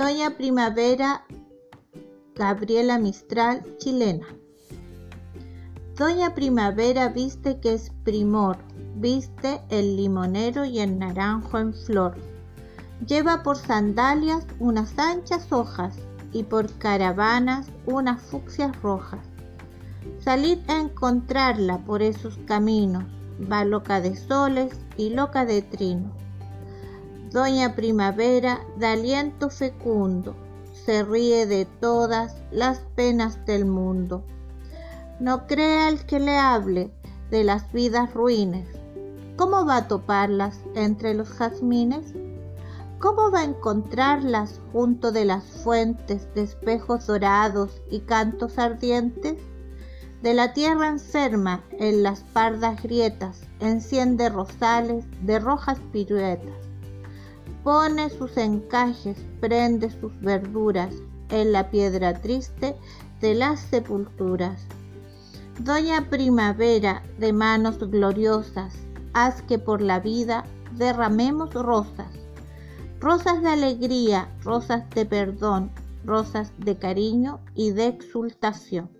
Doña Primavera Gabriela Mistral, chilena. Doña Primavera viste que es primor, viste el limonero y el naranjo en flor. Lleva por sandalias unas anchas hojas y por caravanas unas fucsias rojas. Salid a encontrarla por esos caminos, va loca de soles y loca de trino. Doña Primavera da aliento fecundo, se ríe de todas las penas del mundo. No crea el que le hable de las vidas ruines. ¿Cómo va a toparlas entre los jazmines? ¿Cómo va a encontrarlas junto de las fuentes de espejos dorados y cantos ardientes? De la tierra enferma en las pardas grietas enciende rosales de rojas piruetas. Pone sus encajes, prende sus verduras en la piedra triste de las sepulturas. Doña Primavera de manos gloriosas, haz que por la vida derramemos rosas, rosas de alegría, rosas de perdón, rosas de cariño y de exultación.